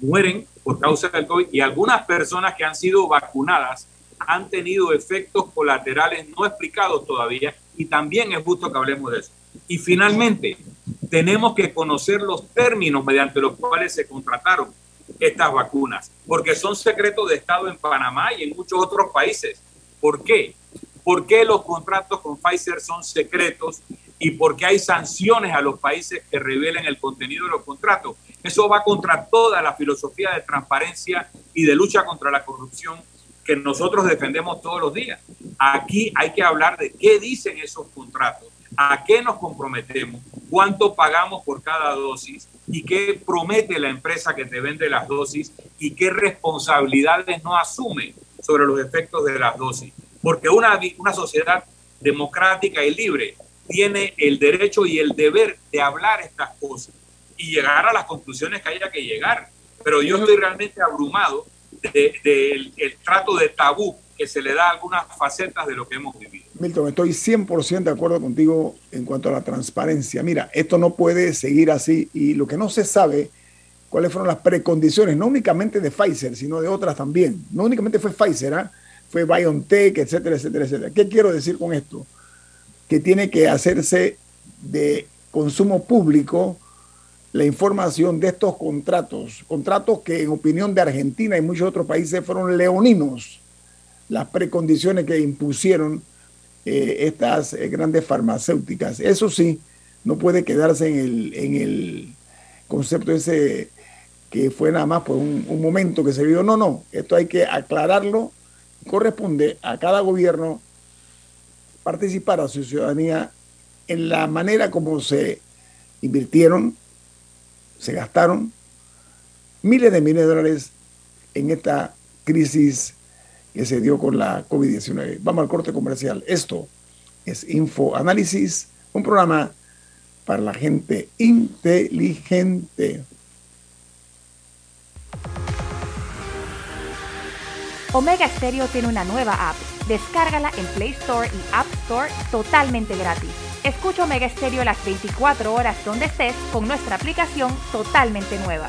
mueren por causa del COVID y algunas personas que han sido vacunadas han tenido efectos colaterales no explicados todavía y también es justo que hablemos de eso. Y finalmente, tenemos que conocer los términos mediante los cuales se contrataron estas vacunas, porque son secretos de Estado en Panamá y en muchos otros países. ¿Por qué? ¿Por qué los contratos con Pfizer son secretos y por qué hay sanciones a los países que revelen el contenido de los contratos? Eso va contra toda la filosofía de transparencia y de lucha contra la corrupción que nosotros defendemos todos los días. Aquí hay que hablar de qué dicen esos contratos, a qué nos comprometemos, cuánto pagamos por cada dosis y qué promete la empresa que te vende las dosis y qué responsabilidades no asume sobre los efectos de las dosis. Porque una, una sociedad democrática y libre tiene el derecho y el deber de hablar estas cosas y llegar a las conclusiones que haya que llegar. Pero yo estoy realmente abrumado del trato de tabú que se le da a algunas facetas de lo que hemos vivido. Milton, estoy 100% de acuerdo contigo en cuanto a la transparencia. Mira, esto no puede seguir así y lo que no se sabe, cuáles fueron las precondiciones, no únicamente de Pfizer, sino de otras también. No únicamente fue Pfizer, ¿ah? fue BioNTech, etcétera, etcétera, etcétera. ¿Qué quiero decir con esto? Que tiene que hacerse de consumo público la información de estos contratos, contratos que en opinión de Argentina y muchos otros países fueron leoninos, las precondiciones que impusieron eh, estas eh, grandes farmacéuticas. Eso sí, no puede quedarse en el, en el concepto ese que fue nada más por un, un momento que se vio. No, no, esto hay que aclararlo. Corresponde a cada gobierno participar a su ciudadanía en la manera como se invirtieron se gastaron miles de millones de dólares en esta crisis que se dio con la COVID-19. Vamos al corte comercial. Esto es Info Análisis, un programa para la gente inteligente. Omega Stereo tiene una nueva app. Descárgala en Play Store y App Store totalmente gratis. Escucha Omega Stereo las 24 horas donde estés con nuestra aplicación totalmente nueva.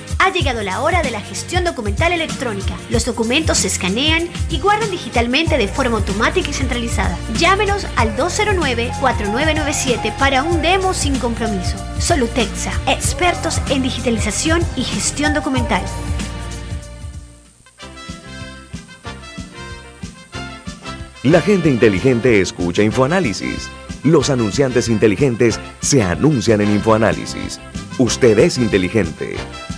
Ha llegado la hora de la gestión documental electrónica. Los documentos se escanean y guardan digitalmente de forma automática y centralizada. Llámenos al 209-4997 para un demo sin compromiso. Solutexa, expertos en digitalización y gestión documental. La gente inteligente escucha InfoAnálisis. Los anunciantes inteligentes se anuncian en InfoAnálisis. Usted es inteligente.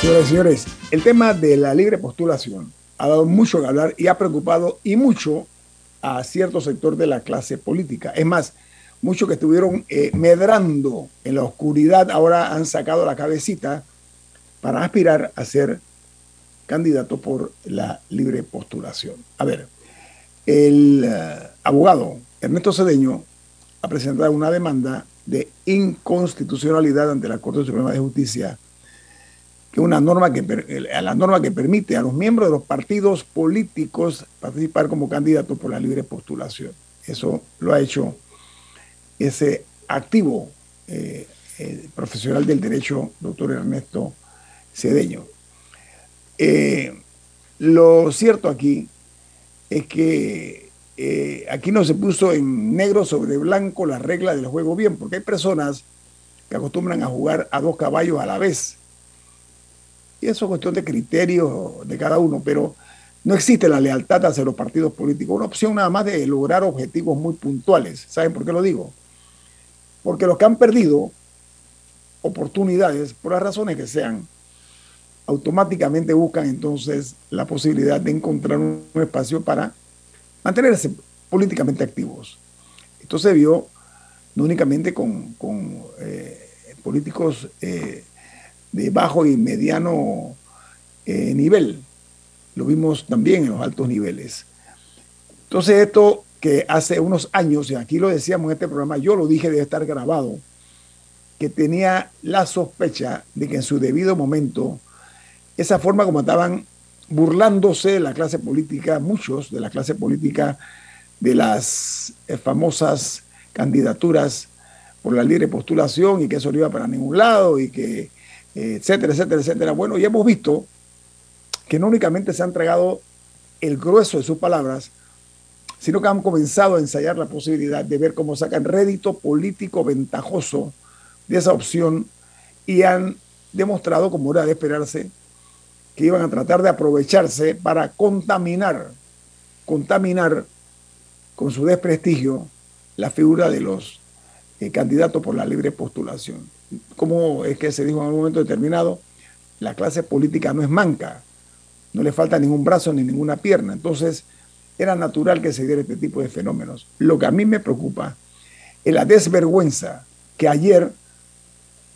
Señoras y señores, el tema de la libre postulación ha dado mucho que hablar y ha preocupado y mucho a cierto sector de la clase política. Es más, muchos que estuvieron eh, medrando en la oscuridad ahora han sacado la cabecita para aspirar a ser candidato por la libre postulación. A ver, el eh, abogado Ernesto Cedeño ha presentado una demanda de inconstitucionalidad ante la Corte Suprema de Justicia que una norma que la norma que permite a los miembros de los partidos políticos participar como candidatos por la libre postulación. Eso lo ha hecho ese activo eh, eh, profesional del derecho, doctor Ernesto Cedeño. Eh, lo cierto aquí es que aquí no se puso en negro sobre blanco la regla del juego bien, porque hay personas que acostumbran a jugar a dos caballos a la vez y eso es cuestión de criterio de cada uno, pero no existe la lealtad hacia los partidos políticos. Una opción nada más de lograr objetivos muy puntuales. ¿Saben por qué lo digo? Porque los que han perdido oportunidades, por las razones que sean, automáticamente buscan entonces la posibilidad de encontrar un espacio para mantenerse políticamente activos. Esto se vio no únicamente con, eh, políticos eh, de bajo y mediano eh, nivel. Lo vimos también en los altos niveles. Entonces esto que hace unos años, y aquí lo decíamos en este programa, yo lo dije, debe estar grabado, que tenía la sospecha de que en su debido momento, esa forma como estaban burlándose de la clase política, muchos de la clase política, de las eh, famosas candidaturas por la libre postulación y que eso no iba para ningún lado y que etcétera, etcétera, etcétera. Bueno, y hemos visto que no únicamente se han entregado el grueso de sus palabras, sino que han comenzado a ensayar la posibilidad de ver cómo sacan rédito político ventajoso de esa opción y han demostrado, como era de esperarse, que iban a tratar de aprovecharse para contaminar, contaminar con su desprestigio la figura de los eh, candidatos por la libre postulación. ¿Cómo es que se dijo en algún momento determinado? La clase política no es manca, no le falta ningún brazo ni ninguna pierna. Entonces, era natural que se diera este tipo de fenómenos. Lo que a mí me preocupa es la desvergüenza que ayer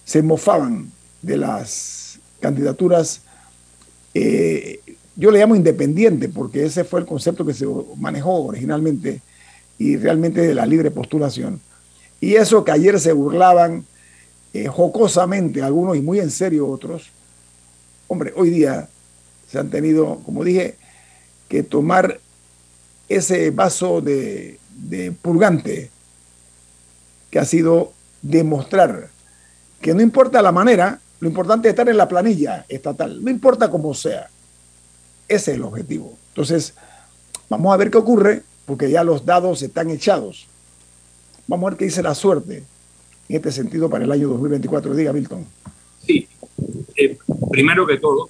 se mofaban de las candidaturas eh, yo le llamo independiente porque ese fue el concepto que se manejó originalmente y realmente de la libre postulación. Y eso que ayer se burlaban eh, jocosamente algunos y muy en serio otros, hombre, hoy día se han tenido, como dije, que tomar ese vaso de, de purgante que ha sido demostrar que no importa la manera, lo importante es estar en la planilla estatal, no importa cómo sea. Ese es el objetivo. Entonces, vamos a ver qué ocurre, porque ya los dados están echados. Vamos a ver qué dice la suerte en este sentido para el año 2024. Diga, Milton. Sí, eh, primero que todo,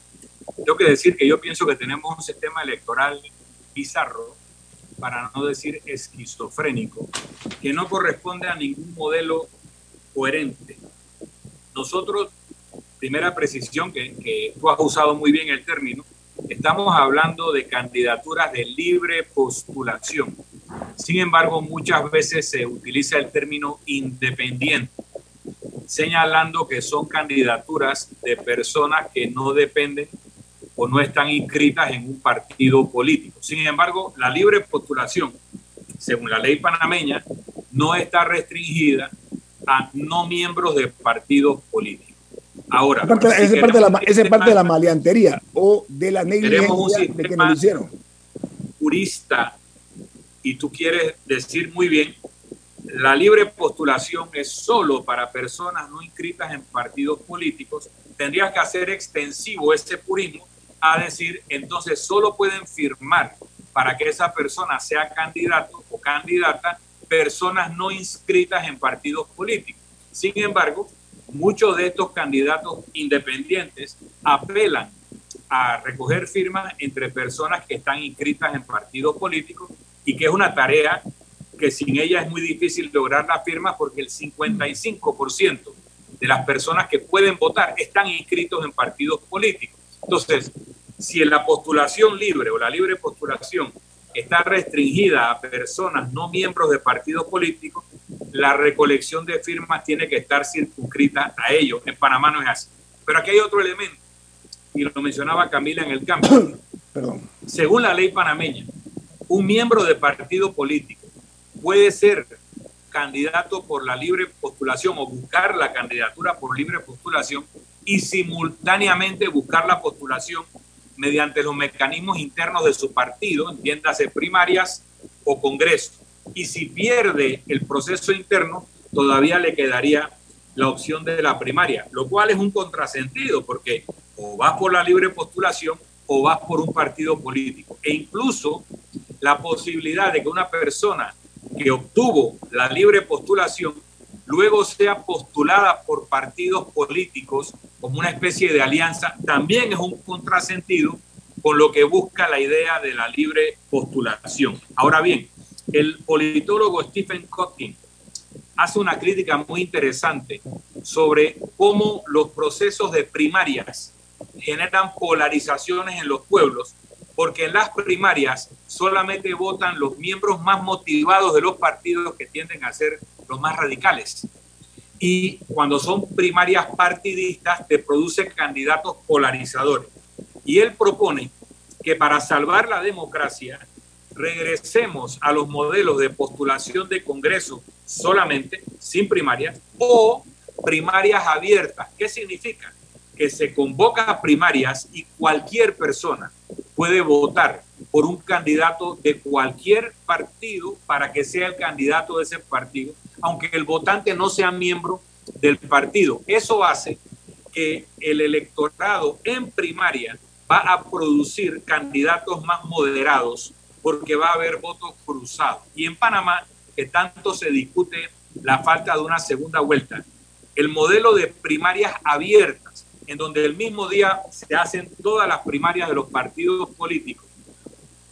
tengo que decir que yo pienso que tenemos un sistema electoral bizarro, para no decir esquizofrénico, que no corresponde a ningún modelo coherente. Nosotros, primera precisión, que, que tú has usado muy bien el término, estamos hablando de candidaturas de libre postulación. Sin embargo, muchas veces se utiliza el término independiente, señalando que son candidaturas de personas que no dependen o no están inscritas en un partido político. Sin embargo, la libre postulación, según la ley panameña, no está restringida a no miembros de partidos políticos. Ahora, esa parte, es parte, de la, esa parte de la maleantería o de la negligencia de que nos hicieron. Jurista, y tú quieres decir muy bien, la libre postulación es solo para personas no inscritas en partidos políticos, tendrías que hacer extensivo ese purismo a decir, entonces solo pueden firmar para que esa persona sea candidato o candidata personas no inscritas en partidos políticos. Sin embargo, muchos de estos candidatos independientes apelan a recoger firmas entre personas que están inscritas en partidos políticos y que es una tarea que sin ella es muy difícil lograr las firmas porque el 55% de las personas que pueden votar están inscritos en partidos políticos. Entonces, si en la postulación libre o la libre postulación está restringida a personas no miembros de partidos políticos, la recolección de firmas tiene que estar circunscrita a ellos. En Panamá no es así. Pero aquí hay otro elemento, y lo mencionaba Camila en el campo. (coughs) Perdón. Según la ley panameña, un miembro de partido político puede ser candidato por la libre postulación o buscar la candidatura por libre postulación y simultáneamente buscar la postulación mediante los mecanismos internos de su partido, entiéndase primarias o congreso. Y si pierde el proceso interno, todavía le quedaría la opción de la primaria, lo cual es un contrasentido porque o vas por la libre postulación o vas por un partido político. E incluso la posibilidad de que una persona que obtuvo la libre postulación luego sea postulada por partidos políticos como una especie de alianza, también es un contrasentido con lo que busca la idea de la libre postulación. Ahora bien, el politólogo Stephen Kotkin hace una crítica muy interesante sobre cómo los procesos de primarias generan polarizaciones en los pueblos, porque en las primarias solamente votan los miembros más motivados de los partidos que tienden a ser los más radicales. Y cuando son primarias partidistas, te producen candidatos polarizadores. Y él propone que para salvar la democracia regresemos a los modelos de postulación de Congreso solamente, sin primarias, o primarias abiertas. ¿Qué significa? Que se convoca a primarias y cualquier persona puede votar por un candidato de cualquier partido para que sea el candidato de ese partido, aunque el votante no sea miembro del partido. Eso hace que el electorado en primaria va a producir candidatos más moderados porque va a haber votos cruzados. Y en Panamá, que tanto se discute la falta de una segunda vuelta, el modelo de primarias abiertas, en donde el mismo día se hacen todas las primarias de los partidos políticos,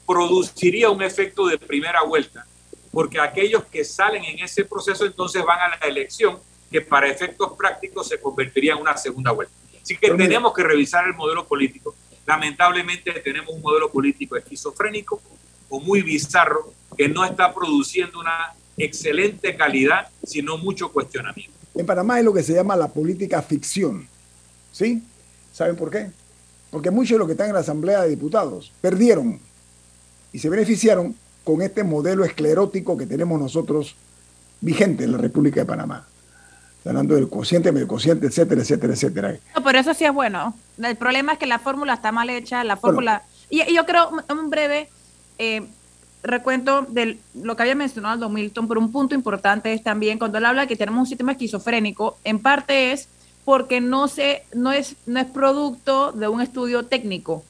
produciría un efecto de primera vuelta, porque aquellos que salen en ese proceso entonces van a la elección, que para efectos prácticos se convertiría en una segunda vuelta. Así que tenemos que revisar el modelo político. Lamentablemente tenemos un modelo político esquizofrénico o muy bizarro que no está produciendo una excelente calidad, sino mucho cuestionamiento. En Panamá es lo que se llama la política ficción. ¿Sí? ¿Saben por qué? porque muchos de los que están en la Asamblea de Diputados perdieron y se beneficiaron con este modelo esclerótico que tenemos nosotros vigente en la República de Panamá. Hablando del cociente, medio cociente, etcétera, etcétera, etcétera. No, pero eso sí es bueno. El problema es que la fórmula está mal hecha, la fórmula... Y, yo creo, un breve eh, recuento de lo que había mencionado Don Milton, pero un punto importante es también cuando él habla de que tenemos un sistema esquizofrénico, en parte es porque no, se, no, es, no es producto de un estudio técnico.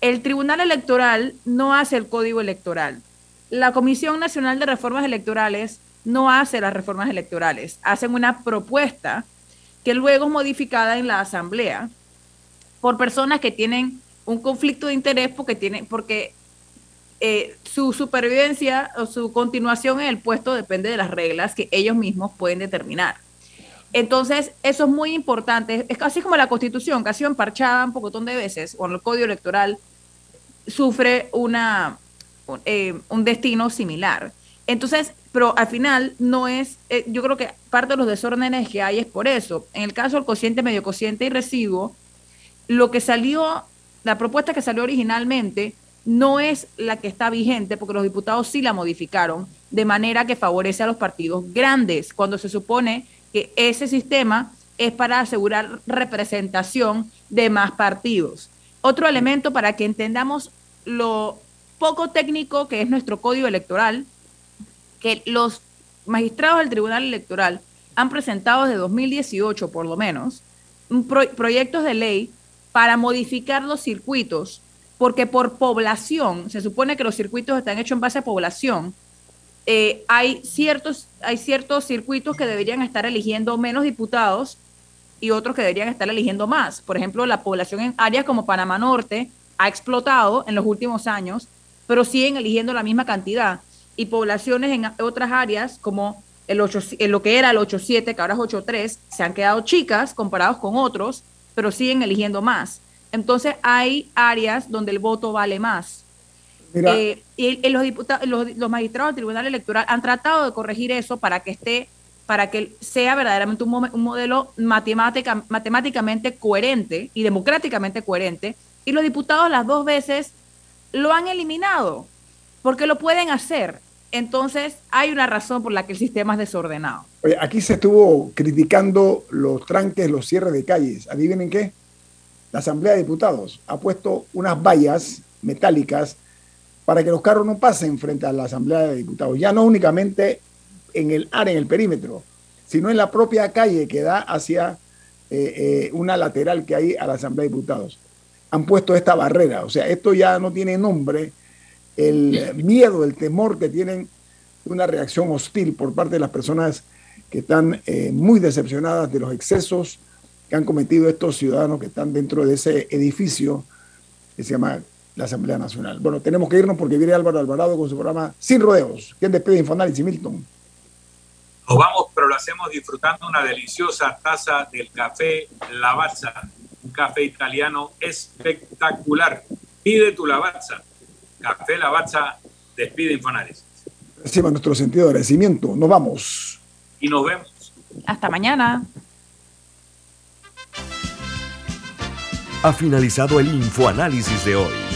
El Tribunal Electoral no hace el código electoral. La Comisión Nacional de Reformas Electorales no hace las reformas electorales. Hacen una propuesta que luego es modificada en la Asamblea por personas que tienen un conflicto de interés porque, tienen, porque eh, su supervivencia o su continuación en el puesto depende de las reglas que ellos mismos pueden determinar. Entonces, eso es muy importante. Es casi como la constitución, que ha sido emparchada un poco de veces, o el código electoral sufre una, un, eh, un destino similar. Entonces, pero al final no es, eh, yo creo que parte de los desórdenes que hay es por eso. En el caso del cociente, medio cociente y residuo, lo que salió, la propuesta que salió originalmente no es la que está vigente, porque los diputados sí la modificaron, de manera que favorece a los partidos grandes, cuando se supone que ese sistema es para asegurar representación de más partidos. Otro elemento para que entendamos lo poco técnico que es nuestro código electoral, que los magistrados del Tribunal Electoral han presentado desde 2018 por lo menos proyectos de ley para modificar los circuitos, porque por población, se supone que los circuitos están hechos en base a población, eh, hay, ciertos, hay ciertos circuitos que deberían estar eligiendo menos diputados y otros que deberían estar eligiendo más. Por ejemplo, la población en áreas como Panamá Norte ha explotado en los últimos años, pero siguen eligiendo la misma cantidad. Y poblaciones en otras áreas como el 8, lo que era el 8.7, que ahora es 8.3, se han quedado chicas comparados con otros, pero siguen eligiendo más. Entonces hay áreas donde el voto vale más. Eh, y, los, diputados, los, magistrados del Tribunal Electoral han tratado de corregir eso para que esté, para que sea verdaderamente un, modelo matemática, matemáticamente coherente y democráticamente coherente. Y los diputados las dos veces lo han eliminado, porque lo pueden hacer. Entonces, hay una razón por la que el sistema es desordenado. Oye, aquí se estuvo criticando los tranques, los cierres de calles. ¿Adivinen qué? La Asamblea de Diputados ha puesto unas vallas metálicas para que los carros no pasen frente a la Asamblea de Diputados, ya no únicamente en el área, en el perímetro, sino en la propia calle que da hacia eh, eh, una lateral que hay a la Asamblea de Diputados. Han puesto esta barrera, o sea, esto ya no tiene nombre, el miedo, el temor que tienen una reacción hostil por parte de las personas que están eh, muy decepcionadas de los excesos que han cometido estos ciudadanos que están dentro de ese edificio que se llama la Asamblea Nacional. Bueno, tenemos que irnos porque viene Álvaro Alvarado con su programa Sin Rodeos. ¿Quién despide Infoanálisis, Milton? Nos vamos, pero lo hacemos disfrutando una deliciosa taza del café Lavazza, un café italiano espectacular. Pide tu Lavazza. Café Lavazza despide Infoanálisis. Reciba nuestro sentido de agradecimiento. Nos vamos. Y nos vemos. Hasta mañana. Ha finalizado el Infoanálisis de hoy.